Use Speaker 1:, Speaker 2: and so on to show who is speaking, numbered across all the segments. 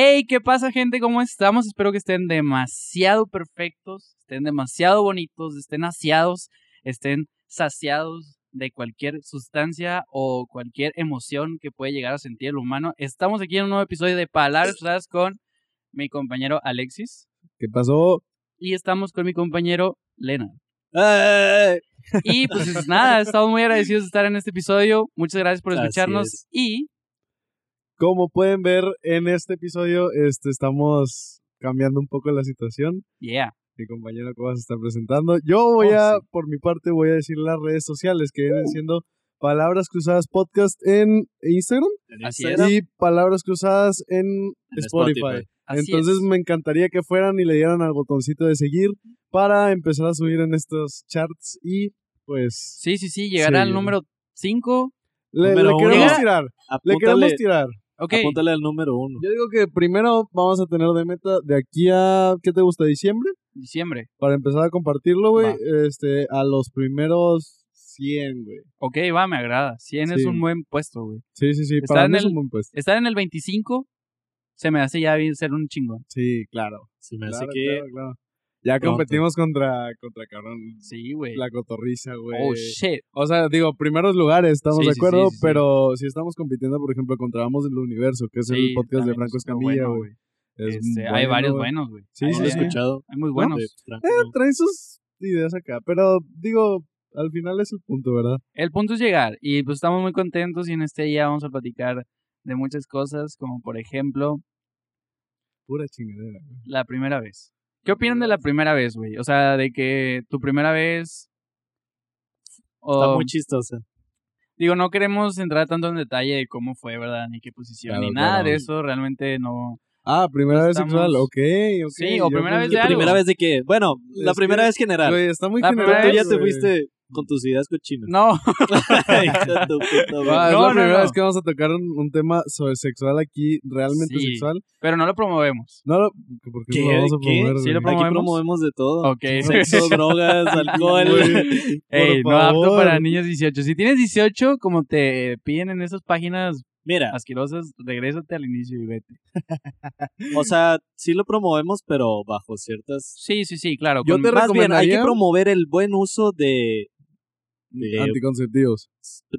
Speaker 1: Hey, ¿qué pasa, gente? ¿Cómo estamos? Espero que estén demasiado perfectos, estén demasiado bonitos, estén aseados, estén saciados de cualquier sustancia o cualquier emoción que puede llegar a sentir el humano. Estamos aquí en un nuevo episodio de Palabras con mi compañero Alexis
Speaker 2: ¿Qué pasó?
Speaker 1: y estamos con mi compañero Lena. Y pues nada, estamos muy agradecidos de estar en este episodio. Muchas gracias por escucharnos
Speaker 3: es.
Speaker 1: y
Speaker 2: Como pueden ver en este episodio, este, estamos cambiando un poco la situación.
Speaker 1: yeah.
Speaker 2: Mi compañero que se está presentando. Yo voy
Speaker 1: Oh,
Speaker 2: a,
Speaker 1: sí.
Speaker 2: por mi parte, voy a decir las redes sociales que vienen siendo Palabras Cruzadas Podcast en Instagram
Speaker 1: Así
Speaker 2: y Palabras Cruzadas en,
Speaker 3: en
Speaker 2: Spotify.
Speaker 3: Spotify.
Speaker 1: Así
Speaker 2: Entonces
Speaker 1: es.
Speaker 2: me encantaría que fueran y le dieran al botoncito de seguir para empezar a subir en estos charts y pues
Speaker 1: Sí, sí, sí, llegará
Speaker 2: Sí.
Speaker 1: al número 5.
Speaker 2: le, queremos tirar. Le queremos tirar.
Speaker 1: Ok.
Speaker 3: apúntale al número uno.
Speaker 2: Yo digo que primero vamos a tener de meta de aquí a, ¿qué te gusta? ¿Diciembre?
Speaker 1: Diciembre.
Speaker 2: Para empezar a compartirlo, güey, este, a los primeros 100, güey.
Speaker 1: Ok, va, me agrada. 100 es un buen puesto, güey.
Speaker 2: Sí, sí, sí, para mí es un buen puesto.
Speaker 1: Estar en el 25 se me hace ya bien ser un chingón.
Speaker 2: Sí, claro.
Speaker 3: Se me hace que
Speaker 2: claro, claro. Ya
Speaker 3: pronto.
Speaker 2: competimos contra, contra cabrón,
Speaker 1: Sí, güey.
Speaker 2: la cotorriza, güey.
Speaker 1: Oh, shit.
Speaker 2: O sea, digo, primeros lugares, estamos
Speaker 1: Sí,
Speaker 2: de acuerdo,
Speaker 1: sí, sí,
Speaker 2: pero si estamos compitiendo, por ejemplo, contra Vamos del Universo, que es el podcast de Franco Escamilla, güey. Es
Speaker 1: Este, hay varios buenos, güey.
Speaker 2: Sí,
Speaker 3: sí lo he escuchado.
Speaker 1: hay muy buenos.
Speaker 3: Franco,
Speaker 2: Eh, traen sus ideas acá, pero digo, al final es el punto, ¿verdad?
Speaker 1: El punto es llegar y pues estamos muy contentos y en este día vamos a platicar de muchas cosas, como por ejemplo,
Speaker 2: Pura chingadera. güey.
Speaker 1: la primera vez. ¿Qué opinan de la primera vez, güey? O sea, de que tu primera vez...
Speaker 3: Está muy chistosa.
Speaker 1: Digo, no queremos entrar tanto en detalle de cómo fue, ¿verdad? Ni qué posición,
Speaker 2: Claro,
Speaker 1: ni nada de eso. Realmente no...
Speaker 2: Ah, primera vez
Speaker 1: Estamos-
Speaker 2: sexual, ok, ok.
Speaker 1: Sí, o primera vez de algo.
Speaker 3: Primera vez de que, bueno, la
Speaker 2: Es que,
Speaker 3: primera vez general.
Speaker 2: Güey, está muy
Speaker 1: La
Speaker 2: general.
Speaker 1: primera
Speaker 3: Tú ya te fuiste con tus ideas cochinas.
Speaker 1: No,
Speaker 3: tu puta.
Speaker 2: Ah, es
Speaker 1: No,
Speaker 2: la
Speaker 1: no,
Speaker 2: primera
Speaker 1: no.
Speaker 2: vez que vamos a tocar un, un tema sobre sexual aquí, realmente
Speaker 1: Sí.
Speaker 2: sexual.
Speaker 1: pero no lo promovemos.
Speaker 2: No, lo, ¿por qué
Speaker 3: ¿Qué?
Speaker 2: no lo vamos a
Speaker 3: ¿Qué?
Speaker 2: promover?
Speaker 1: Sí lo
Speaker 2: güey?
Speaker 3: Aquí
Speaker 1: promovemos.
Speaker 3: promovemos de todo.
Speaker 1: Ok.
Speaker 3: Sexo, drogas, alcohol.
Speaker 1: Ey, no apto para niños 18. Si tienes 18, como te piden en esas páginas
Speaker 3: Mira,
Speaker 1: asquerosas, regrésate al inicio y vete.
Speaker 3: o sea, sí lo promovemos, pero bajo ciertas...
Speaker 1: Sí, sí, sí, claro.
Speaker 2: Yo
Speaker 1: con-
Speaker 2: te
Speaker 3: Más bien, hay que
Speaker 2: recomendaría-
Speaker 3: promover el buen uso de,
Speaker 2: Anticonceptivos.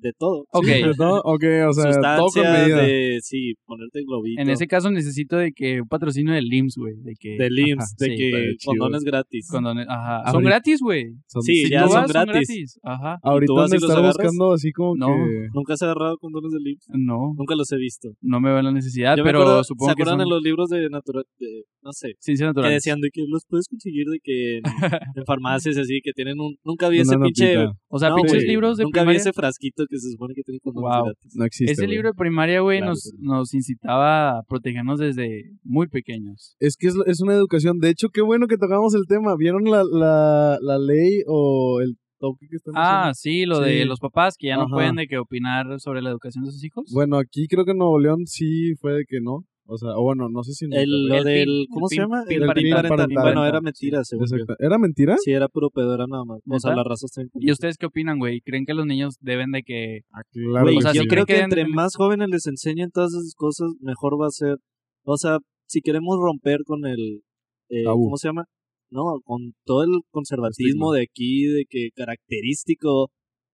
Speaker 3: De todo.
Speaker 1: Ok.
Speaker 2: Sí, ¿no? Ok, o sea, todo con medida.
Speaker 3: de, sí, ponerte globito.
Speaker 1: En ese caso necesito de que un patrocinio del LIMS, güey. De que
Speaker 3: de LIMS, de
Speaker 1: Sí,
Speaker 3: que
Speaker 2: chido.
Speaker 3: condones gratis.
Speaker 1: condones- ajá.
Speaker 2: Ahorita-
Speaker 1: Son gratis, güey.
Speaker 2: Son-
Speaker 3: Sí,
Speaker 1: Si
Speaker 3: ya son
Speaker 1: vas,
Speaker 3: gratis.
Speaker 1: Ajá.
Speaker 2: Ahorita
Speaker 3: ¿Tú vas
Speaker 2: han de estar
Speaker 3: agarras?
Speaker 2: buscando así como
Speaker 1: No.
Speaker 2: que...
Speaker 3: ¿Nunca has agarrado condones de LIMS?
Speaker 1: No,
Speaker 3: Nunca los he visto.
Speaker 1: no me veo la necesidad,
Speaker 3: Yo me
Speaker 1: pero
Speaker 3: acuerdo-
Speaker 1: supongo
Speaker 3: ¿Se
Speaker 1: que
Speaker 3: acuerdan
Speaker 1: son
Speaker 3: en los libros de natural, de, no sé,
Speaker 1: ciencias
Speaker 3: que
Speaker 1: naturales.
Speaker 3: decían de que los puedes conseguir de que en, en farmacias y así, que tienen un, nunca vi ese pinche.
Speaker 1: O sea, pinches libros de
Speaker 3: nunca vi
Speaker 1: primaria.
Speaker 3: ese frasquito que se supone que tiene condones
Speaker 1: Wow.
Speaker 3: gratis.
Speaker 2: No existe,
Speaker 1: Ese
Speaker 2: güey.
Speaker 1: libro de primaria, güey,
Speaker 2: Claro,
Speaker 1: nos, nos incitaba a protegernos desde muy pequeños.
Speaker 2: Es que es, es una educación. De hecho, qué bueno que tocamos el tema. ¿Vieron la, la, la ley o el toque que están
Speaker 1: Ah,
Speaker 2: haciendo?
Speaker 1: sí, lo de
Speaker 2: Sí.
Speaker 1: los papás que ya no
Speaker 2: Ajá.
Speaker 1: pueden de que opinar sobre la educación de sus hijos.
Speaker 2: Bueno, aquí creo que en Nuevo León sí fue de que no. O sea, o bueno, no sé si
Speaker 3: El, lo
Speaker 1: El
Speaker 3: del,
Speaker 1: pin-
Speaker 3: ¿cómo
Speaker 1: el
Speaker 3: se
Speaker 1: pin-
Speaker 3: llama?
Speaker 1: pin
Speaker 3: El pin parental.
Speaker 2: parental.
Speaker 3: Bueno, era mentira, según yo.
Speaker 2: Exacto. ¿Era mentira?
Speaker 3: Sí, era puro pedo, era nada más. O sea, la raza está
Speaker 1: ¿Y ustedes qué opinan, güey? ¿Creen que los niños deben de que...
Speaker 2: Ah, claro.
Speaker 3: Güey,
Speaker 1: o sea,
Speaker 3: yo
Speaker 1: sí
Speaker 3: creo que
Speaker 1: que
Speaker 3: entre más jóvenes les enseñen todas esas cosas, mejor va a ser. O sea, si queremos romper con el. eh. ¿Cómo se llama? No, con todo el conservatismo de aquí, de que característico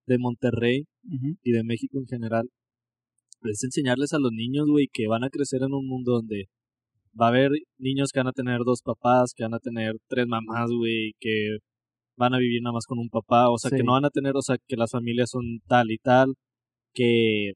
Speaker 3: de Monterrey y de México en general, es enseñarles a los niños, güey, que van a crecer en un mundo donde va a haber niños que van a tener dos papás, que van a tener tres mamás, güey, que van a vivir nada más con un papá, o sea,
Speaker 1: Sí.
Speaker 3: que no van a tener, o sea, que las familias son tal y tal, que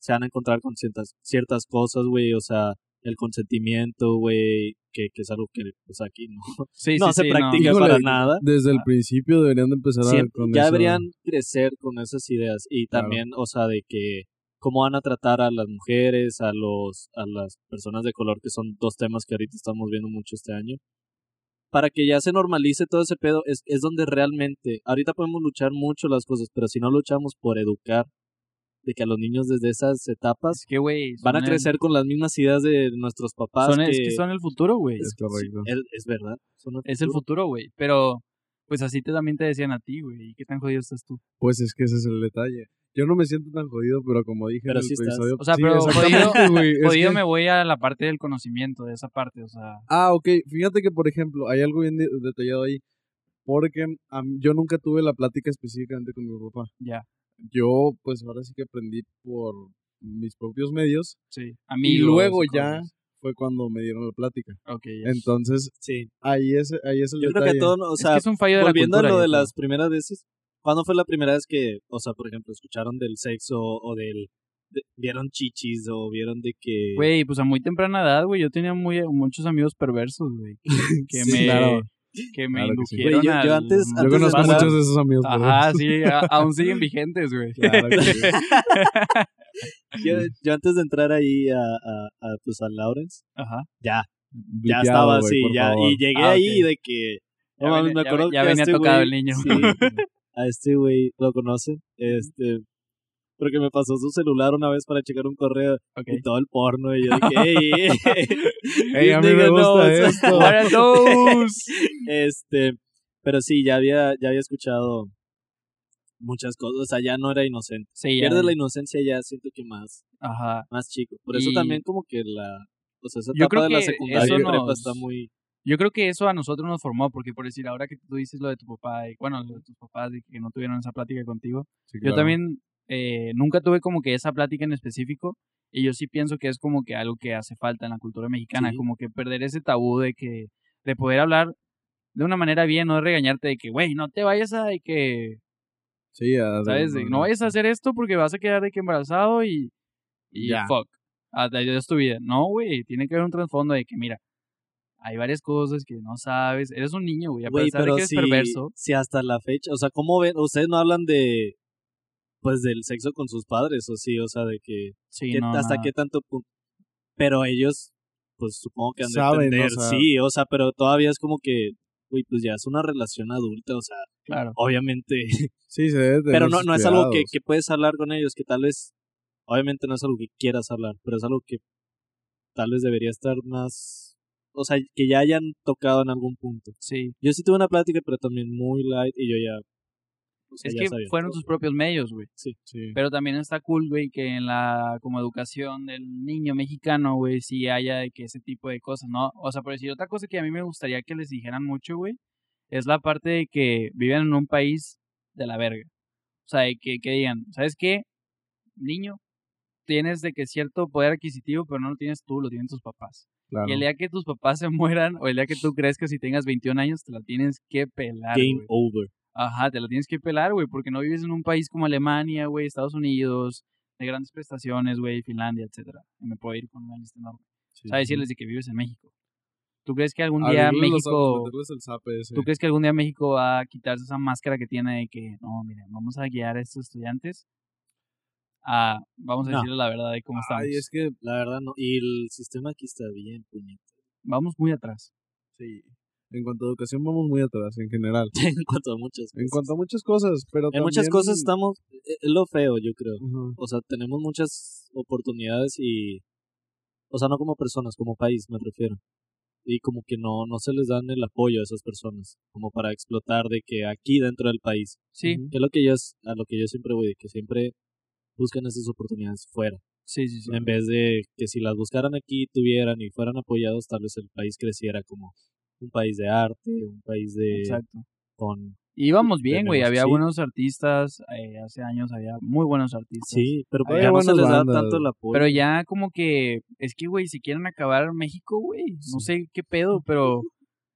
Speaker 3: se van a encontrar con ciertas, ciertas cosas, güey, o sea, el consentimiento, güey, que, que es algo que, pues aquí no,
Speaker 1: Sí,
Speaker 3: no
Speaker 1: sí,
Speaker 3: se
Speaker 1: sí,
Speaker 3: practica para nada.
Speaker 2: Desde el principio deberían de empezar a
Speaker 3: Siempre-
Speaker 2: con
Speaker 3: ya
Speaker 2: eso.
Speaker 3: deberían crecer con esas ideas y
Speaker 2: Claro.
Speaker 3: también, o sea, de que cómo van a tratar a las mujeres, a los a las personas de color, que son dos temas que ahorita estamos viendo mucho este año. Para que ya se normalice todo ese pedo, es, es donde realmente, ahorita podemos luchar mucho las cosas, pero si no luchamos por educar, de que a los niños desde esas etapas
Speaker 1: Es que, güey...
Speaker 3: van a
Speaker 1: son el-
Speaker 3: crecer con las mismas ideas de nuestros papás.
Speaker 1: son el-
Speaker 3: que,
Speaker 1: Es que son el futuro, güey.
Speaker 2: Es
Speaker 3: es, es verdad. son
Speaker 1: Es el futuro, güey. Pero, pues así te, también te decían a ti, güey. ¿Y qué tan jodido estás tú?
Speaker 2: Pues es que ese es el detalle. Yo no me siento tan jodido, pero como dije
Speaker 3: Pero
Speaker 2: en el
Speaker 3: sí estás.
Speaker 2: episodio...
Speaker 1: O sea,
Speaker 2: sí,
Speaker 1: pero
Speaker 2: güey,
Speaker 1: Jodido
Speaker 2: que-
Speaker 1: me voy a la parte del conocimiento, de esa parte, o sea...
Speaker 2: Ah, ok. Fíjate que, por ejemplo, hay algo bien de- detallado ahí. Porque yo nunca tuve la plática específicamente con mi papá.
Speaker 1: Ya,
Speaker 2: Yo, pues ahora sí que aprendí por mis propios medios.
Speaker 1: sí.
Speaker 2: y luego ya
Speaker 1: cosas.
Speaker 2: fue cuando me dieron la plática.
Speaker 1: Ok, ya.
Speaker 2: Entonces,
Speaker 3: Sí.
Speaker 2: ahí es, ahí es el
Speaker 3: Yo creo que todos, o
Speaker 1: Es
Speaker 3: sea,
Speaker 1: que es un fallo de la
Speaker 3: volviendo
Speaker 1: cultura.
Speaker 3: a lo de las primeras veces, ¿cuándo fue la primera vez que, o sea, por ejemplo, escucharon del sexo o del, de- vieron chichis o vieron de que...
Speaker 1: Güey, pues a muy temprana edad, güey, yo tenía muy, muchos amigos perversos, güey, que
Speaker 2: Sí,
Speaker 1: me,
Speaker 2: claro.
Speaker 1: que me
Speaker 2: Claro que sí.
Speaker 1: indujeron
Speaker 3: Güey, yo- yo
Speaker 1: al-
Speaker 3: antes-
Speaker 2: Yo
Speaker 3: antes de
Speaker 2: conozco muchos de esos amigos.
Speaker 1: Ajá, sí, a- aún siguen vigentes, güey.
Speaker 2: Claro que sí.
Speaker 3: yo, yo antes de entrar ahí a, a, a, pues, a Lawrence,
Speaker 1: Ajá.
Speaker 3: ya, ya estaba así, ya,
Speaker 2: favor.
Speaker 3: y llegué
Speaker 1: Ah,
Speaker 3: ahí
Speaker 1: ok.
Speaker 3: de que...
Speaker 1: Ya
Speaker 3: No mames,
Speaker 1: venía-
Speaker 3: me
Speaker 1: ya
Speaker 3: acuerdo
Speaker 1: ve- ya
Speaker 3: que
Speaker 1: venía
Speaker 3: este
Speaker 1: tocado
Speaker 3: güey-
Speaker 1: el niño.
Speaker 3: sí, a este güey lo conocen, este... Porque me pasó su celular una vez para checar un correo
Speaker 1: Ok.
Speaker 3: y todo el porno y yo dije, ey,
Speaker 2: Ey, a mí me gusta esto.
Speaker 1: What are those?
Speaker 3: Este, pero sí, ya había, ya había escuchado muchas cosas, o sea, ya no era inocente.
Speaker 1: Sí.
Speaker 3: Pierdes la inocencia ya siento que más,
Speaker 1: Ajá.
Speaker 3: más chico. Por eso
Speaker 1: Y-
Speaker 3: también como que la, o sea, esa
Speaker 1: Yo
Speaker 3: etapa
Speaker 1: creo
Speaker 3: de la secundaria prepa
Speaker 1: nos-
Speaker 3: está muy,
Speaker 1: Yo creo que eso a nosotros nos formó, porque por decir, ahora que tú dices lo de tu papá, y, bueno, lo de tus papás, y que no tuvieron esa plática contigo,
Speaker 2: Sí,
Speaker 1: Yo
Speaker 2: claro.
Speaker 1: también eh, nunca tuve como que esa plática en específico y yo sí pienso que es como que algo que hace falta en la cultura mexicana,
Speaker 3: Sí.
Speaker 1: como que perder ese tabú de que de poder hablar de una manera bien, no de regañarte de que, güey, no te vayas a de que,
Speaker 2: Sí, a-
Speaker 1: ¿sabes? De, no vayas a hacer esto porque vas a quedar de que embarazado y, y
Speaker 2: Ya.
Speaker 1: fuck, adiós tu vida. No, güey, tiene que haber un trasfondo de que, mira, hay varias cosas que no sabes, eres un niño, güey, a
Speaker 3: güey,
Speaker 1: pesar de
Speaker 3: pero
Speaker 1: que
Speaker 3: si,
Speaker 1: perverso.
Speaker 3: si hasta la fecha, o sea, ¿cómo ven? Ustedes no hablan de, pues, del sexo con sus padres, o sí, o sea, de que,
Speaker 1: Sí, no,
Speaker 3: hasta
Speaker 1: no.
Speaker 3: qué tanto punto, pero ellos, pues, supongo que han de
Speaker 2: Saben, o
Speaker 3: entender,
Speaker 2: sea-
Speaker 3: sí, o sea, pero todavía es como que, güey, pues ya es una relación adulta, o sea,
Speaker 1: Claro.
Speaker 3: obviamente,
Speaker 2: Sí, se debe
Speaker 3: pero no, no es algo que, que puedes hablar con ellos, que tal vez, obviamente no es algo que quieras hablar, pero es algo que tal vez debería estar más, o sea, que ya hayan tocado en algún punto.
Speaker 1: Sí.
Speaker 3: Yo sí tuve una plática, pero también muy light, y yo ya, o sea,
Speaker 1: Es
Speaker 3: ya
Speaker 1: que
Speaker 3: sabía
Speaker 1: fueron
Speaker 3: todo.
Speaker 1: tus propios medios, güey.
Speaker 2: Sí.
Speaker 1: Pero también está cool, güey, que en la como educación del niño mexicano, güey, sí haya de que ese tipo de cosas, ¿no? O sea, por decir otra cosa que a mí me gustaría que les dijeran mucho, güey, es la parte de que viven en un país de la verga. O sea, de que, que digan, ¿sabes qué? Niño, tienes de que cierto poder adquisitivo, pero no lo tienes tú, lo tienen tus papás.
Speaker 2: Claro.
Speaker 1: Y el día que tus papás se mueran, o el día que tú crezcas y tengas 21 años, te la tienes que pelar,
Speaker 3: Game
Speaker 1: güey.
Speaker 3: over.
Speaker 1: Ajá, te la tienes que pelar, güey, porque no vives en un país como Alemania, güey, Estados Unidos, de grandes prestaciones, güey, Finlandia, etcétera. Y me puedo ir con una lista enorme.
Speaker 2: Sí,
Speaker 1: O sea,
Speaker 2: sí.
Speaker 1: decirles de que vives en México. ¿Tú crees que algún día México, tú crees que algún día México va a quitarse esa máscara que tiene de que, no, miren, vamos a guiar a estos estudiantes a, vamos a
Speaker 3: No.
Speaker 1: decirles la verdad de cómo estamos.
Speaker 2: Ay, es que,
Speaker 3: La verdad no. Y el sistema aquí está bien, puñeta.
Speaker 1: Vamos muy atrás.
Speaker 2: sí. En cuanto a educación vamos muy atrás en general.
Speaker 3: en cuanto a muchas cosas.
Speaker 2: En cuanto a muchas cosas, pero
Speaker 3: en muchas cosas estamos, es lo feo, yo creo. O sea, tenemos muchas oportunidades y, o sea, no como personas, como país me refiero. Y como que no, no se les dan el apoyo a esas personas, como para explotar de que aquí dentro del país,
Speaker 1: Sí,
Speaker 3: que es lo que yo, es- a lo que yo siempre voy, que siempre buscan esas oportunidades fuera.
Speaker 1: sí, sí, sí.
Speaker 3: En vez de que si las buscaran aquí, tuvieran y fueran apoyados, tal vez el país creciera como un país de arte, un país de...
Speaker 1: Exacto.
Speaker 3: con
Speaker 1: íbamos bien, güey. Había
Speaker 3: sí.
Speaker 1: buenos artistas. eh, hace años había muy buenos artistas.
Speaker 3: Sí, pero
Speaker 2: Había
Speaker 3: ya no se les da tanto el apoyo.
Speaker 1: Pero ya como que, es que, güey, si quieren acabar México, güey, no sé qué pedo, pero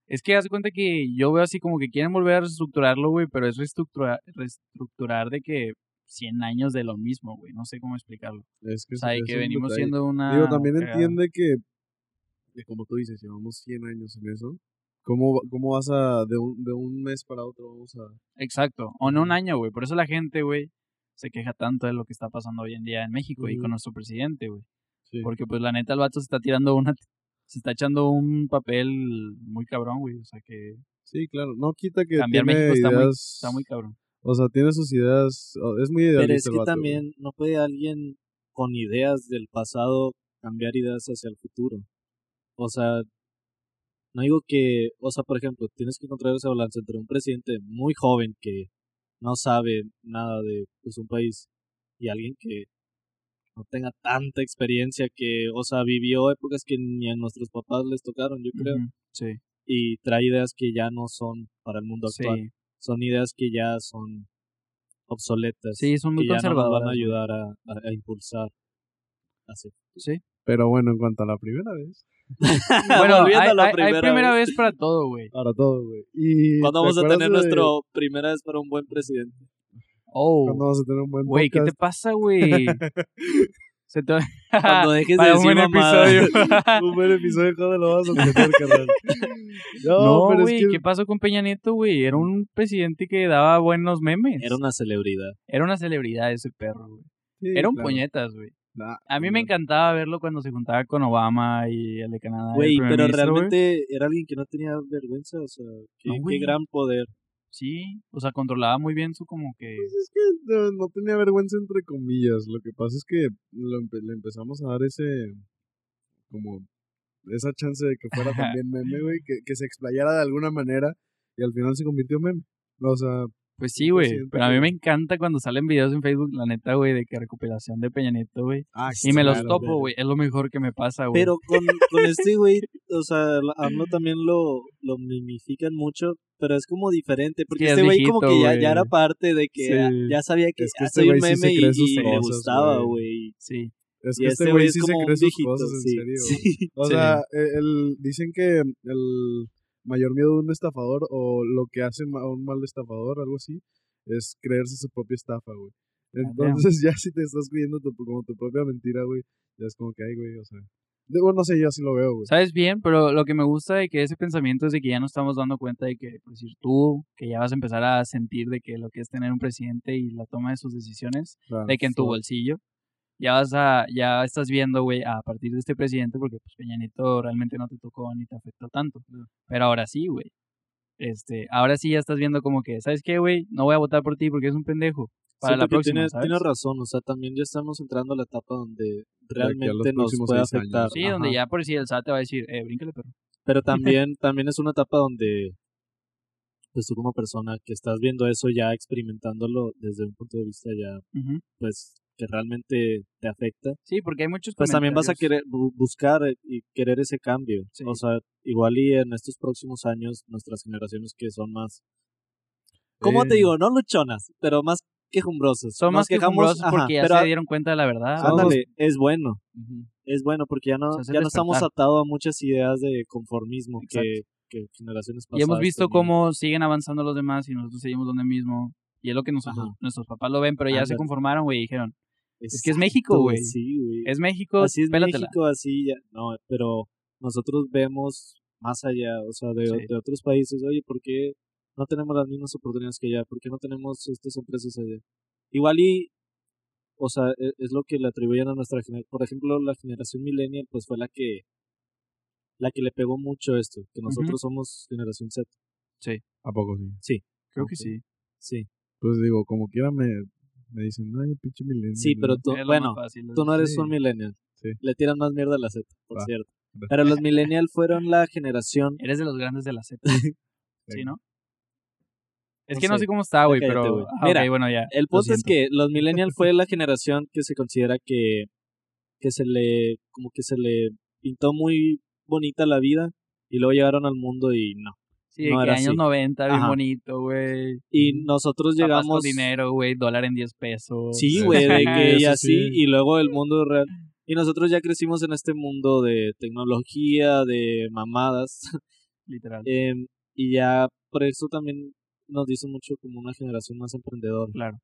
Speaker 1: es que haz de cuenta que yo veo así como que quieren volver a reestructurarlo, güey, pero es reestructurar de que 100 años de lo mismo, güey, no sé cómo explicarlo.
Speaker 2: Es que
Speaker 1: O sea, que
Speaker 2: es un
Speaker 1: venimos
Speaker 2: detalle.
Speaker 1: siendo una...
Speaker 2: Digo, también
Speaker 1: cagada.
Speaker 2: entiende que, que como tú dices, llevamos 100 años en eso. ¿Cómo, cómo vas a, de un, de un mes para otro, vamos a...
Speaker 1: Exacto, o no un año, güey, por eso la gente, güey, se queja tanto de lo que está pasando hoy en día en México y con nuestro presidente, güey.
Speaker 2: Sí.
Speaker 1: Porque pues la neta el vato se está tirando una... Se está echando un papel muy cabrón, güey. O sea que
Speaker 2: Sí, claro. No quita que
Speaker 1: cambiar México está muy, está muy cabrón.
Speaker 2: O sea, tiene sus ideas... Es muy idealista
Speaker 3: Pero es
Speaker 2: el
Speaker 3: que
Speaker 2: güey.
Speaker 3: también no puede alguien con ideas del pasado cambiar ideas hacia el futuro. O sea, no digo que, o sea, por ejemplo, tienes que encontrar ese balance entre un presidente muy joven que no sabe nada de pues, un país y alguien que no tenga tanta experiencia que, o sea, vivió épocas que ni a nuestros papás les tocaron, yo creo,
Speaker 1: Sí,
Speaker 3: y trae ideas que ya no son para el mundo actual.
Speaker 1: sí.
Speaker 3: Son ideas que ya son obsoletas.
Speaker 1: Sí, son muy
Speaker 3: que ya no nos van a
Speaker 1: conservadoras,
Speaker 3: ayudar a, a- a impulsar. Así.
Speaker 1: Sí.
Speaker 2: Pero bueno, en cuanto a la primera vez,
Speaker 1: Bueno, hay,
Speaker 3: a la
Speaker 1: hay- hay
Speaker 3: primera
Speaker 1: primera
Speaker 3: vez.
Speaker 1: vez para todo, güey.
Speaker 2: para todo, güey.
Speaker 3: ¿Cuándo
Speaker 2: ¿te
Speaker 3: vamos a tener
Speaker 2: de-
Speaker 3: nuestro primera vez para un buen presidente?
Speaker 1: Oh,
Speaker 2: ¿Cuándo vamos a tener un buen
Speaker 1: güey, ¿qué te pasa, güey? Se te...
Speaker 3: Cuando dejes de
Speaker 1: para un
Speaker 3: decir
Speaker 1: buen
Speaker 3: mamadas.
Speaker 1: episodio.
Speaker 2: un buen episodio, ¿cuándo lo vas a tener, carnal? No,
Speaker 1: No,
Speaker 2: pero
Speaker 1: güey,
Speaker 2: es que...
Speaker 1: ¿qué pasó con Peña Nieto, güey? Era un presidente que daba buenos memes.
Speaker 3: Era una celebridad.
Speaker 1: Era una celebridad ese perro, güey.
Speaker 2: Sí,
Speaker 1: Era un
Speaker 2: claro.
Speaker 1: puñetas, güey.
Speaker 2: Nah,
Speaker 1: A mí me encantaba verlo cuando se juntaba con Obama y el de Canadá.
Speaker 3: Güey, pero realmente era alguien que no tenía vergüenza, o sea, qué,
Speaker 1: No,
Speaker 3: qué gran poder.
Speaker 1: Sí, o sea, controlaba muy bien su como que...
Speaker 2: Pues es que no, no tenía vergüenza entre comillas. Lo que pasa es que lo empe- le empezamos a dar ese como esa chance de que fuera también meme, güey, que, que se explayara de alguna manera y al final se convirtió en meme. O sea,
Speaker 1: Pues sí, güey. Pero a mí me encanta cuando salen videos en Facebook, la neta, güey, de que recuperación de Peña Nieto, güey.
Speaker 2: ah,
Speaker 1: Y me los topo, güey. Es lo mejor que me pasa, güey.
Speaker 3: Pero con, con este güey, o sea, la- AMLO también lo, lo mimifican mucho, pero es como diferente, porque este güey como que ya, ya era parte de que
Speaker 1: Sí.
Speaker 3: ya, ya sabía que
Speaker 2: Es que este
Speaker 3: soy un meme y, y le
Speaker 2: cosas,
Speaker 3: gustaba,
Speaker 2: güey.
Speaker 1: Sí.
Speaker 2: Es que
Speaker 3: este
Speaker 2: este
Speaker 3: güey
Speaker 2: sí se cree sus
Speaker 3: viejito,
Speaker 2: cosas, en serio.
Speaker 3: sí.
Speaker 2: O
Speaker 1: Sí.
Speaker 2: sea, el, el- dicen que el mayor miedo de un estafador o lo que hace a un mal estafador, algo así, es creerse su propia estafa, güey. Entonces ya si te estás creyendo tu, como tu propia mentira, güey, ya es como que, ay, güey, o sea... de- Bueno, no sé, yo así lo veo, güey.
Speaker 1: Sabes bien, pero lo que me gusta de que ese pensamiento es de que ya no estamos dando cuenta de que, por decir, tú, que ya vas a empezar a sentir de que lo que es tener un presidente y la toma de sus decisiones,
Speaker 2: Claro.
Speaker 1: de que en tu bolsillo, ya vas a, ya estás viendo, güey, a partir de este presidente, porque pues Peña Nieto realmente no te tocó ni te afectó tanto. Pero ahora sí, güey. Este, ahora sí ya estás viendo como que, ¿sabes qué, güey? No voy a votar por ti porque es un pendejo. Para
Speaker 3: Siento
Speaker 1: la próxima,
Speaker 3: tiene,
Speaker 1: ¿sabes?
Speaker 3: tiene razón, o sea, también ya estamos entrando a la etapa donde realmente nos puede
Speaker 2: seis años.
Speaker 3: afectar.
Speaker 1: Sí, donde
Speaker 3: Ajá.
Speaker 1: ya por decir el SAT te va a decir, eh, bríncale, perro.
Speaker 3: Pero también, también es una etapa donde, pues tú como persona que estás viendo eso ya experimentándolo desde un punto de vista ya,
Speaker 1: Ujú.
Speaker 3: pues, que realmente te afecta,
Speaker 1: Sí, porque hay muchos
Speaker 3: pues también vas a querer bu- buscar eh, y querer ese cambio.
Speaker 1: Sí.
Speaker 3: O sea, igual y en estos próximos años, nuestras generaciones que son más, ¿cómo te
Speaker 2: Eh,
Speaker 3: digo? No luchonas, pero más quejumbrosas.
Speaker 1: Son
Speaker 3: Nos
Speaker 1: más que
Speaker 3: quejamos, ajá,
Speaker 1: porque ya
Speaker 3: pero
Speaker 1: se dieron cuenta de la verdad.
Speaker 3: ándale, es bueno.
Speaker 1: Ujú.
Speaker 3: es bueno porque ya no, ya no estamos atados a muchas ideas de conformismo que, que generaciones
Speaker 1: Y hemos
Speaker 3: pasadas
Speaker 1: visto
Speaker 3: tenían.
Speaker 1: cómo siguen avanzando los demás y nosotros seguimos donde mismo. Y es lo que nosotros, nuestros papás lo ven, pero ya se conformaron, güey, y dijeron, es que es México, güey.
Speaker 3: Sí, güey.
Speaker 1: es México,
Speaker 3: Así es
Speaker 1: pélatela.
Speaker 3: México, así ya. No, pero nosotros vemos más allá, o sea, de,
Speaker 1: Sí.
Speaker 3: de otros países. Oye, ¿por qué no tenemos las mismas oportunidades que allá? ¿Por qué no tenemos estas empresas allá? Igual y, o sea, e- es, lo que le atribuyen a nuestra generación. Por ejemplo, la generación millennial, pues fue la que la que le pegó mucho esto, que nosotros somos generación Z.
Speaker 2: ¿A poco sí?
Speaker 1: Creo
Speaker 3: Ok.
Speaker 1: que sí.
Speaker 3: Sí,
Speaker 2: Pues digo, como quiera me, me dicen, ay, pinche milenio.
Speaker 3: sí, pero tú, bueno,
Speaker 1: fácil,
Speaker 3: tú no eres
Speaker 2: Sí.
Speaker 3: un millennial.
Speaker 2: Sí.
Speaker 3: Le tiran más mierda a la Z, por
Speaker 2: Va.
Speaker 3: cierto. Pero los millennial fueron la generación
Speaker 1: Eres de los grandes de la Z. sí, ¿no? Es
Speaker 3: No
Speaker 1: que no
Speaker 3: sé.
Speaker 1: cómo está, güey, pero...
Speaker 3: güey.
Speaker 1: ah,
Speaker 3: Mira,
Speaker 1: ok, bueno, ya.
Speaker 3: El punto es que los millennials fue la generación que se considera que, que se le, como que se le pintó muy bonita la vida y luego llegaron al mundo y no.
Speaker 1: Sí, de
Speaker 3: no
Speaker 1: que
Speaker 3: era
Speaker 1: años
Speaker 3: así.
Speaker 1: 90, bien
Speaker 3: Ajá.
Speaker 1: bonito, güey.
Speaker 3: Y nosotros llegamos...
Speaker 1: con dinero, güey, dólar en 10 pesos.
Speaker 3: Sí, güey, de que y así,
Speaker 2: sí.
Speaker 3: y luego el mundo real. Y nosotros ya crecimos en este mundo de tecnología, de mamadas,
Speaker 1: Literal.
Speaker 3: em, y ya por eso también nos dicen mucho como una generación más emprendedora.
Speaker 1: claro.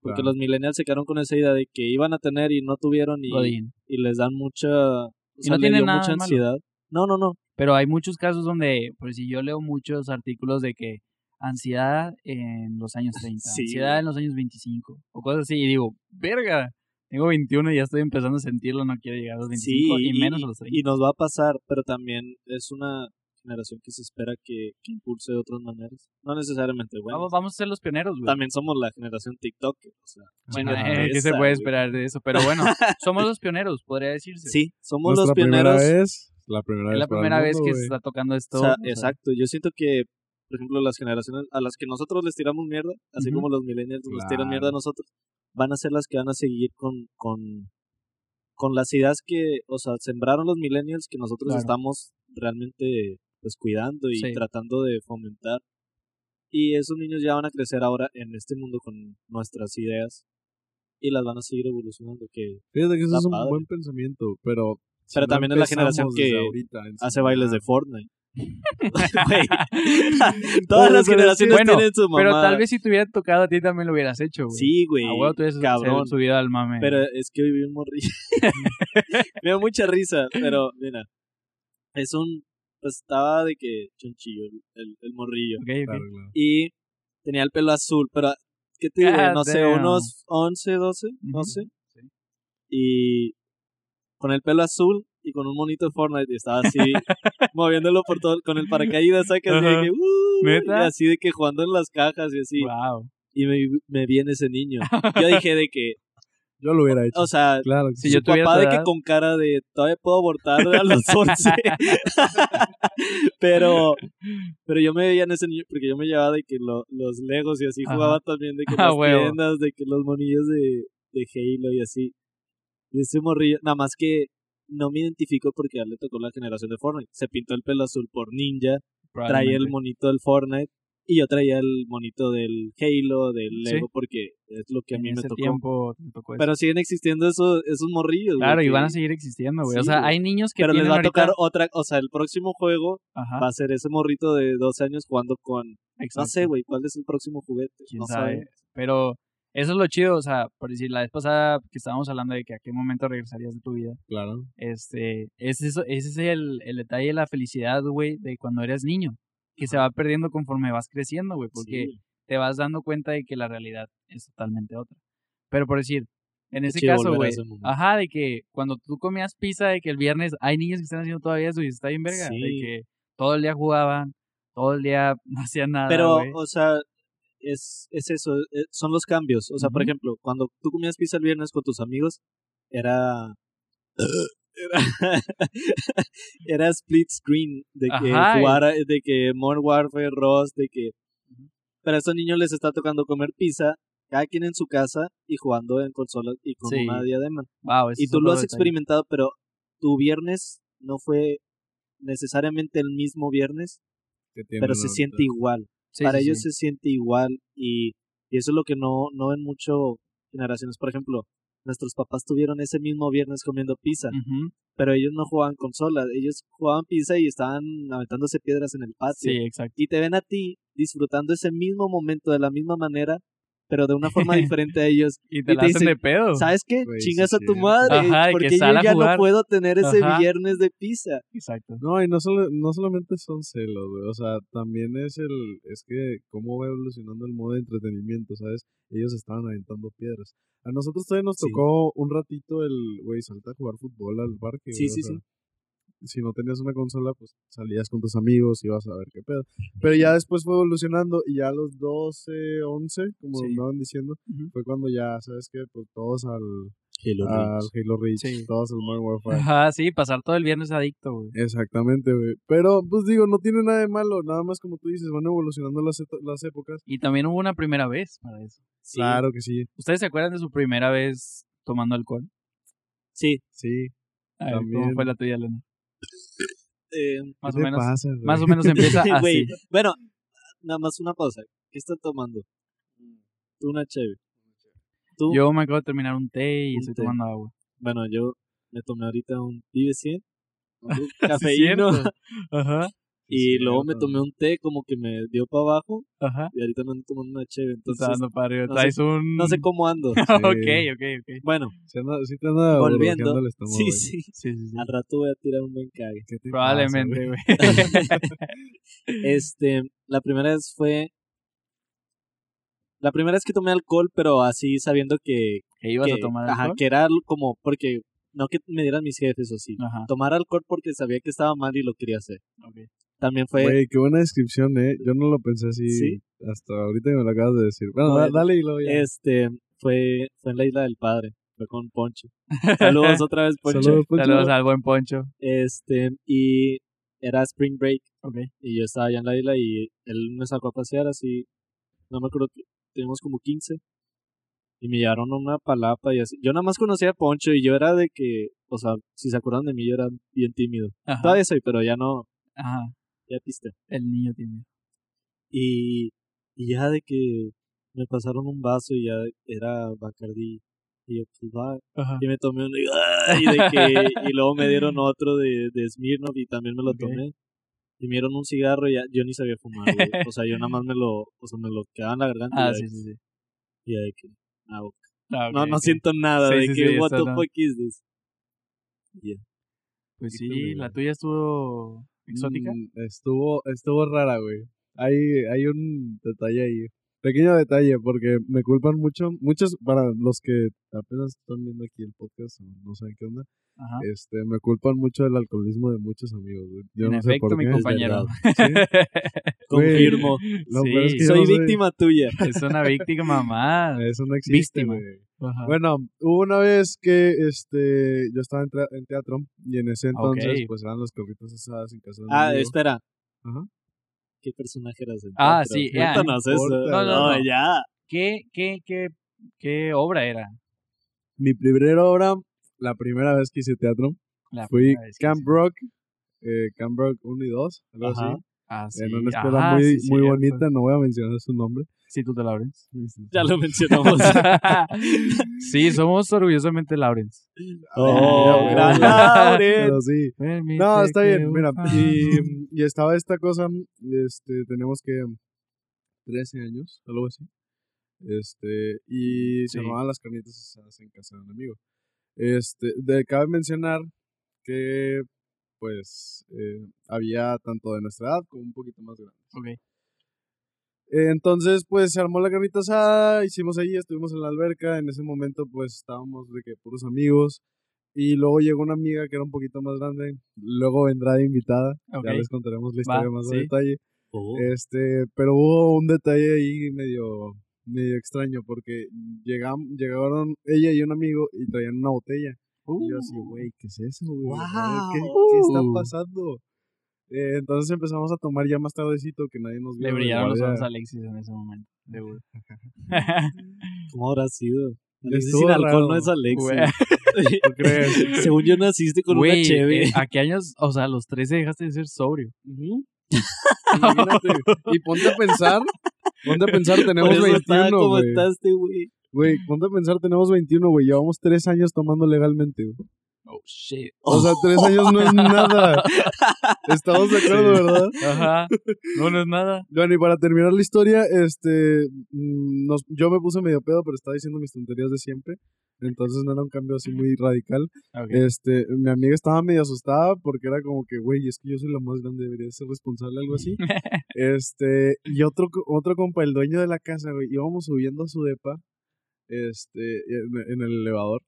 Speaker 3: Porque
Speaker 2: Claro.
Speaker 3: los millennials se quedaron con esa idea de que iban a tener y no tuvieron y,
Speaker 1: Godín.
Speaker 3: y les dan mucha, o sea,
Speaker 1: no
Speaker 3: le
Speaker 1: tiene
Speaker 3: dio
Speaker 1: nada
Speaker 3: mucha
Speaker 1: de malo.
Speaker 3: ansiedad. No, no, no.
Speaker 1: Pero hay muchos casos donde, por si yo leo muchos artículos de que ansiedad en los años 30,
Speaker 3: Sí.
Speaker 1: ansiedad en los años 25, o cosas así, y digo, verga, tengo 21 y ya estoy empezando a sentirlo, no quiero llegar a los 25
Speaker 3: Sí,
Speaker 1: y menos a los 30.
Speaker 3: y nos va a pasar, pero también es una generación que se espera que, que impulse de otras maneras. No necesariamente bueno.
Speaker 1: vamos, vamos a ser los pioneros, güey.
Speaker 3: También somos la generación TikTok. O sea,
Speaker 1: Bueno, eh, ¿qué se puede
Speaker 3: güey.
Speaker 1: esperar de eso? Pero bueno, somos los pioneros, podría decirse.
Speaker 3: Sí, somos
Speaker 2: Nuestra
Speaker 3: los
Speaker 2: primera
Speaker 3: pioneros.
Speaker 2: vez, la primera
Speaker 1: es
Speaker 2: vez
Speaker 1: la primera vez
Speaker 2: mundo,
Speaker 1: que
Speaker 2: güey.
Speaker 1: se está tocando esto.
Speaker 3: O sea,
Speaker 1: o sea,
Speaker 3: exacto. Yo siento que, por ejemplo, las generaciones a las que nosotros les tiramos mierda, así
Speaker 1: Ujú.
Speaker 3: como los millennials nos tiran
Speaker 2: Claro.
Speaker 3: mierda a nosotros, van a ser las que van a seguir con, con, con las ideas que, o sea, sembraron los millennials que nosotros
Speaker 1: Claro.
Speaker 3: estamos realmente pues cuidando y
Speaker 1: Sí.
Speaker 3: tratando de fomentar. Y esos niños ya van a crecer ahora en este mundo con nuestras ideas y las van a seguir evolucionando, que
Speaker 2: Fíjate que eso es un
Speaker 3: padre.
Speaker 2: buen pensamiento, pero... si
Speaker 3: Pero
Speaker 2: no
Speaker 3: también es la generación que
Speaker 2: ahorita a
Speaker 3: hace bailes de Fortnite. Todas las
Speaker 2: Pero
Speaker 3: generaciones
Speaker 1: bueno,
Speaker 3: tienen su mamá.
Speaker 1: Pero tal vez si te hubiera tocado a ti también lo hubieras hecho, güey.
Speaker 3: Sí, güey.
Speaker 1: A huevo
Speaker 3: cabrón.
Speaker 1: subido al mame.
Speaker 3: Pero es que hoy vi un morrillo. Me da mucha risa, pero mira. Es un. Pues estaba de que chonchillo el, el, el morrillo.
Speaker 1: Ok, ok.
Speaker 2: Claro, claro.
Speaker 3: Y tenía el pelo azul, pero. ¿Qué te digo?
Speaker 1: God
Speaker 3: No sé, unos 11, 12,
Speaker 1: Ujú.
Speaker 3: no sé. Y. Con el pelo azul y con un monito de Fortnite. Y estaba así. moviéndolo por todo. Con el paracaídas, ¿sabes? Así de que. "Uh",
Speaker 1: ¿Neta?
Speaker 3: Y así de que jugando en las cajas y así.
Speaker 1: Wow.
Speaker 3: Y me, me viene ese niño. Yo dije de que.
Speaker 2: Yo lo hubiera hecho.
Speaker 3: O sea,
Speaker 2: claro
Speaker 1: Si yo tuviera
Speaker 3: papá de que con cara de todavía puedo abortar a los 11 pero pero yo me veía en ese niño porque yo me llevaba de que lo- los legos y así
Speaker 1: Ajá.
Speaker 3: jugaba también de que las tiendas de que los monillos de, de Halo y así y ese morrillo nada más que no me identifico porque a él le tocó la generación de Fortnite se pintó el pelo azul por ninja traía el monito del Fortnite y yo traía el monito del Halo del
Speaker 1: Sí.
Speaker 3: Lego porque es lo que a
Speaker 1: En
Speaker 3: mí me
Speaker 1: ese
Speaker 3: tocó
Speaker 1: tiempo te tocó eso.
Speaker 3: pero siguen existiendo esos esos morrillos güey,
Speaker 1: Claro, y van a seguir existiendo, güey. o
Speaker 3: Sí,
Speaker 1: sea,
Speaker 3: güey.
Speaker 1: hay niños que
Speaker 3: pero les va a tocar otra, o sea, el próximo juego
Speaker 1: Ajá,
Speaker 3: va a ser ese morrito de 12 años jugando con, no
Speaker 1: exacto.
Speaker 3: sé, güey, ¿cuál es el próximo juguete?
Speaker 1: quién
Speaker 3: no
Speaker 1: sabe.
Speaker 3: sabe.
Speaker 1: Pero eso es lo chido, o sea, por decir, la vez pasada que estábamos hablando de que a qué momento regresarías de tu vida,
Speaker 2: Claro.
Speaker 1: este, es eso, ese es el, el detalle de la felicidad, güey, de cuando eres niño, que se va perdiendo conforme vas creciendo, güey, porque
Speaker 3: Sí.
Speaker 1: te vas dando cuenta de que la realidad es totalmente otra. Pero por decir, en ese caso, güey, ajá, de que cuando tú comías pizza, de que el viernes hay niños que están haciendo todavía eso y está bien verga, de
Speaker 3: Sí.
Speaker 1: que todo el día jugaban, todo el día no hacían nada,
Speaker 3: Pero,
Speaker 1: güey.
Speaker 3: o sea, es, es eso, eh, son los cambios. O sea, por ejemplo, cuando tú comías pizza el viernes con tus amigos, era... Era, era split screen de que
Speaker 1: Ajá,
Speaker 3: jugara, de que Modern Warfare, Rust, de que pero a estos niños les está tocando comer pizza, cada quien en su casa y jugando en consolas y con
Speaker 1: Sí.
Speaker 3: una diadema.
Speaker 1: Wow,
Speaker 3: Y tú lo has
Speaker 1: detalle.
Speaker 3: experimentado, pero tu viernes no fue necesariamente el mismo viernes, pero se siente igual.
Speaker 1: Sí,
Speaker 3: Para
Speaker 1: sí,
Speaker 3: ellos
Speaker 1: sí.
Speaker 3: se siente igual y, y eso es lo que no, no ven mucho generaciones. Por ejemplo, nuestros papás tuvieron ese mismo viernes comiendo pizza, pero ellos no jugaban consolas, ellos jugaban pizza y estaban aventándose piedras en el patio.
Speaker 1: Sí, exacto.
Speaker 3: Y te ven a ti disfrutando ese mismo momento de la misma manera, pero de una forma diferente a ellos.
Speaker 1: Y te
Speaker 3: Y
Speaker 1: la
Speaker 3: te
Speaker 1: hacen
Speaker 3: dicen,
Speaker 1: de pedo.
Speaker 3: ¿Sabes qué? Chingas a tu madre,
Speaker 1: Ajá,
Speaker 3: porque yo ya no puedo tener ese
Speaker 1: Ajá.
Speaker 3: viernes de pizza.
Speaker 1: Exacto.
Speaker 2: No, y no, solo, no solamente son celos, güey. O sea, también es el. Es que, cómo va evolucionando el modo de entretenimiento, ¿sabes? Ellos estaban aventando piedras. A nosotros todavía nos
Speaker 3: Sí.
Speaker 2: tocó un ratito el, güey, salta a jugar fútbol al parque.
Speaker 3: Sí,
Speaker 2: güey,
Speaker 3: sí,
Speaker 2: o sea,
Speaker 3: sí.
Speaker 2: Si no tenías una consola, pues salías con tus amigos y ibas a ver qué pedo. Pero ya después fue evolucionando y ya a los 12, 11, como
Speaker 1: Sí.
Speaker 2: andaban diciendo, fue cuando ya, ¿sabes qué? Pues todos al,
Speaker 3: Halo
Speaker 2: al
Speaker 3: Reach.
Speaker 2: Halo Reach,
Speaker 1: Sí.
Speaker 2: todos al Modern Warfare.
Speaker 1: Ajá, sí, pasar todo el viernes adicto, güey.
Speaker 2: Exactamente, güey. Pero, pues digo, no tiene nada de malo. Nada más como tú dices, van evolucionando las, las épocas.
Speaker 1: Y también hubo una primera vez para eso.
Speaker 3: Sí,
Speaker 2: Claro que sí,
Speaker 1: ¿Ustedes se acuerdan de su primera vez tomando alcohol?
Speaker 3: sí.
Speaker 2: sí.
Speaker 1: A ver, ¿cómo fue la tuya, Elena?
Speaker 3: Eh,
Speaker 1: Más
Speaker 2: ¿Qué
Speaker 1: o menos.
Speaker 2: pasa?
Speaker 1: Más o menos empieza así.
Speaker 3: bueno, nada más una pausa. ¿Qué están tomando? Tú una chévere. Tú,
Speaker 1: Yo me acabo de terminar un té y
Speaker 3: Un
Speaker 1: estoy
Speaker 3: té.
Speaker 1: tomando agua.
Speaker 3: bueno, yo me tomé ahorita un Vive 100, un cafeíno.
Speaker 1: Ajá,
Speaker 3: y
Speaker 2: Sí,
Speaker 3: luego me tomé un té como que me dio para abajo,
Speaker 1: ajá.
Speaker 3: y ahorita me ando tomando una chévere. Entonces, no
Speaker 1: Traes un...
Speaker 3: no sé cómo ando.
Speaker 1: ok, ok, ok.
Speaker 3: Bueno,
Speaker 2: Sí, anda- sí te anda
Speaker 3: volviendo.
Speaker 2: el estómago,
Speaker 3: Sí, sí.
Speaker 1: Sí, sí, sí.
Speaker 3: Al rato voy a tirar un buen cague.
Speaker 2: ¿Qué te pasa,
Speaker 1: Probablemente,
Speaker 2: güey?
Speaker 3: Este, la primera vez fue. La primera vez que tomé alcohol, pero así sabiendo que.
Speaker 1: ¿Que ibas
Speaker 3: que,
Speaker 1: a tomar
Speaker 3: ajá,
Speaker 1: alcohol?
Speaker 3: que era como. Porque. No que me dieran mis jefes o así.
Speaker 1: Ajá,
Speaker 3: Tomar alcohol porque sabía que estaba mal y lo quería hacer.
Speaker 1: ok.
Speaker 3: También fue.
Speaker 2: Güey, qué buena descripción, ¿eh? Yo no lo pensé así
Speaker 3: Sí.
Speaker 2: hasta ahorita que me lo acabas de decir. Bueno,
Speaker 3: Bueno,
Speaker 2: dale y luego ya.
Speaker 3: Este. Fue, fue en la isla del padre. Fue con Poncho. Saludos otra vez, Poncho.
Speaker 2: Saludos, Poncho.
Speaker 1: Saludos al buen Poncho.
Speaker 3: Este. Y. Era Spring Break.
Speaker 1: Ok.
Speaker 3: Y yo estaba allá en la isla y él me sacó a pasear así. No me acuerdo. Teníamos como 15. Y me llevaron a una palapa y así. Yo nada más conocía a Poncho y yo era de que, o sea, si se acuerdan de mí, yo era bien tímido.
Speaker 1: Ajá.
Speaker 3: Todavía soy, pero ya no,
Speaker 1: Ajá.
Speaker 3: Ya piste.
Speaker 1: El niño tímido.
Speaker 3: Y, y ya de que me pasaron un vaso y ya era Bacardi. Y yo, pues va.
Speaker 1: Ajá.
Speaker 3: Y me tomé uno y, ¡ay! de que, y luego me dieron otro de, de Smirnoff y también me lo
Speaker 1: Ok.
Speaker 3: tomé. Y me dieron un cigarro y ya, yo ni sabía fumar, güey. O sea, yo nada más me lo, o sea, me lo quedaba en la garganta y
Speaker 1: Ah,
Speaker 3: ya,
Speaker 1: sí, sí, sí.
Speaker 3: y de que, ah, ok.
Speaker 1: Ah,
Speaker 3: No,
Speaker 1: ok,
Speaker 3: no
Speaker 1: ok.
Speaker 3: siento nada,
Speaker 1: Sí,
Speaker 3: de
Speaker 1: sí,
Speaker 3: que,
Speaker 1: sí,
Speaker 3: what the
Speaker 1: no.
Speaker 3: fuck is this? Y ya.
Speaker 1: Pues sí,
Speaker 2: Híjole,
Speaker 1: la tuya estuvo exótica.
Speaker 2: Mm, estuvo, estuvo rara, güey. Hay, hay un detalle ahí. Pequeño detalle, porque me culpan mucho. Muchos, para los que apenas están viendo aquí el podcast o no saben qué onda,
Speaker 1: Ajá.
Speaker 2: este, me culpan mucho del alcoholismo de muchos amigos, güey. Yo
Speaker 1: en
Speaker 2: no sé
Speaker 1: efecto,
Speaker 2: por
Speaker 1: mi
Speaker 2: qué.
Speaker 1: compañero.
Speaker 3: Confirmo.
Speaker 2: No,
Speaker 1: Sí,
Speaker 2: es que
Speaker 3: Soy
Speaker 2: no soy-
Speaker 3: víctima tuya.
Speaker 1: Es una víctima más.
Speaker 2: Eso no existe,
Speaker 1: Víctima.
Speaker 2: Bueno, hubo una vez que este yo estaba en, teatro y en ese entonces pues eran los carritos asadas en casa de
Speaker 3: Ah,
Speaker 2: amigo.
Speaker 3: espera.
Speaker 2: Ajá.
Speaker 3: ¿Qué personaje eras en
Speaker 1: Ah,
Speaker 3: teatro?
Speaker 1: sí, ya,
Speaker 3: Cuéntanos
Speaker 2: no
Speaker 3: eso.
Speaker 1: No, no, no.
Speaker 3: ya.
Speaker 1: ¿Qué, qué, qué, qué obra era?
Speaker 2: Mi primera obra, la primera vez que hice teatro,
Speaker 1: La
Speaker 2: fui Camp. Rock, eh, Camp Rock 1 y 2, algo
Speaker 3: Ajá.
Speaker 2: así.
Speaker 1: Ah,
Speaker 2: en una escuela
Speaker 1: Ajá,
Speaker 2: muy,
Speaker 1: sí,
Speaker 2: muy
Speaker 1: cierto.
Speaker 2: bonita, no voy a mencionar su nombre.
Speaker 1: Sí, tú te Lawrence.
Speaker 3: Ya lo mencionamos.
Speaker 1: sí, somos orgullosamente Lawrence.
Speaker 3: Oh, gran. Lawrence.
Speaker 2: Pero sí.
Speaker 1: Permite
Speaker 2: No, está bien, mira, y, y estaba esta cosa, este, tenemos que 13 años, algo así, este, y
Speaker 1: Sí.
Speaker 2: se armaban las carnitas asadas en casa de un amigo. Este, de, cabe mencionar que, pues, eh, había tanto de nuestra edad como un poquito más grandes.
Speaker 1: Ok.
Speaker 2: Entonces, pues se armó la carnita asada, hicimos ahí, estuvimos en la alberca, en ese momento pues estábamos de que puros amigos y luego llegó una amiga que era un poquito más grande, luego vendrá de invitada,
Speaker 1: Ok.
Speaker 2: ya les contaremos la
Speaker 1: Va,
Speaker 2: historia más a
Speaker 1: sí.
Speaker 2: detalle,
Speaker 3: Oh.
Speaker 2: este, pero hubo un detalle ahí medio, medio extraño porque llegam, llegaron ella y un amigo y traían una botella y yo así,
Speaker 1: Uh.
Speaker 2: güey, ¿qué es eso, güey? ¿Qué, está
Speaker 1: Uh.
Speaker 2: pasando? Eh, entonces empezamos a tomar ya más tardecito que nadie nos vio.
Speaker 1: Le
Speaker 2: de
Speaker 1: brillaron los ojos a Alexis en ese momento. Seguro.
Speaker 3: ¿Cómo habrá sido? Alexis sin alcohol
Speaker 2: raro.
Speaker 3: no es Alexis.
Speaker 2: ¿Tú crees?
Speaker 3: Según yo naciste con
Speaker 1: Güey,
Speaker 3: una cheve.
Speaker 1: eh, ¿a qué años? O sea, a los 13 dejaste de ser sobrio.
Speaker 2: Imagínate. Y ponte a pensar, ponte a pensar,
Speaker 3: Por
Speaker 2: tenemos
Speaker 3: eso estaba
Speaker 2: 21,
Speaker 3: como
Speaker 2: güey.
Speaker 3: estás, güey.
Speaker 2: Güey, ponte a pensar, tenemos 21, güey. Llevamos tres años tomando legalmente, güey.
Speaker 1: Oh, shit.
Speaker 2: O sea, tres años no es nada. Estamos de acuerdo,
Speaker 1: Sí.
Speaker 2: ¿verdad?
Speaker 1: Ajá. No, no es nada.
Speaker 2: Bueno, y para terminar la historia, este, mm, nos, yo me puse medio pedo, pero estaba diciendo mis tonterías de siempre. Entonces no era un cambio así muy radical.
Speaker 1: Ok.
Speaker 2: Este, mi amiga estaba medio asustada porque era como que, güey, es que yo soy la más grande, debería ser responsable, algo así. Este, y otro, otro compa, el dueño de la casa, güey, íbamos subiendo a su depa, este, en, en el elevador.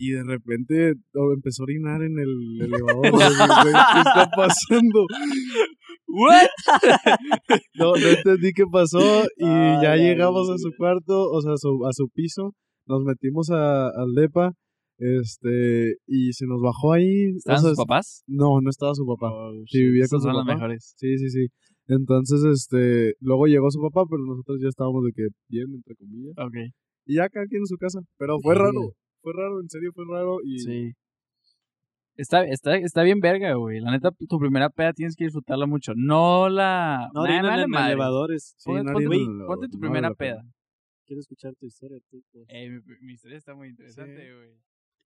Speaker 2: Y de repente oh, empezó a orinar en el elevador. ¿Qué está pasando?
Speaker 1: ¿What?
Speaker 2: No, no entendí qué pasó. Y
Speaker 3: Ah,
Speaker 2: ya llegamos a su cuarto, o sea, a su, a su piso. Nos metimos a, al depa. Este, y se nos bajó ahí. o
Speaker 1: ¿Estaban
Speaker 2: sea,
Speaker 1: sus papás?
Speaker 2: No, no estaba su papá.
Speaker 1: Oh,
Speaker 2: Sí, vivía con su papá.
Speaker 1: mejores.
Speaker 2: Sí, sí, sí. Entonces, este, luego llegó su papá, pero nosotros ya estábamos de que bien, entre comillas.
Speaker 1: Ok.
Speaker 2: Y ya cada quien en su casa. Pero fue
Speaker 3: Verga.
Speaker 2: raro. Fue raro, en serio fue raro. Y
Speaker 1: Sí. Está, está, está bien verga, güey. La neta, tu primera peda tienes que disfrutarla mucho. No la...
Speaker 3: No
Speaker 1: Nah, madre.
Speaker 3: elevadores.
Speaker 2: Sí,
Speaker 1: Ponte,
Speaker 2: no
Speaker 1: ponte-
Speaker 2: en
Speaker 1: ponte tu
Speaker 2: no
Speaker 1: primera peda.
Speaker 3: Quiero escuchar tu historia, tú. pues.
Speaker 1: Eh, mi, mi historia está muy interesante,
Speaker 2: Sí.
Speaker 1: güey.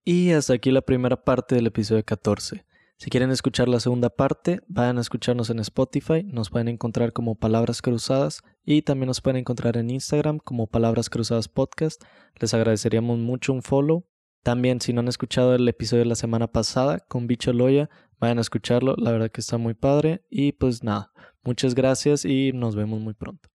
Speaker 4: Y hasta aquí la primera parte del episodio 14. Si quieren escuchar la segunda parte, vayan a escucharnos en Spotify, nos pueden encontrar como Palabras Cruzadas y también nos pueden encontrar en Instagram como Palabras Cruzadas Podcast. Les agradeceríamos mucho un follow. También si no han escuchado el episodio de la semana pasada con Bicho Loya, vayan a escucharlo, la verdad que está muy padre. Y pues nada, muchas gracias y nos vemos muy pronto.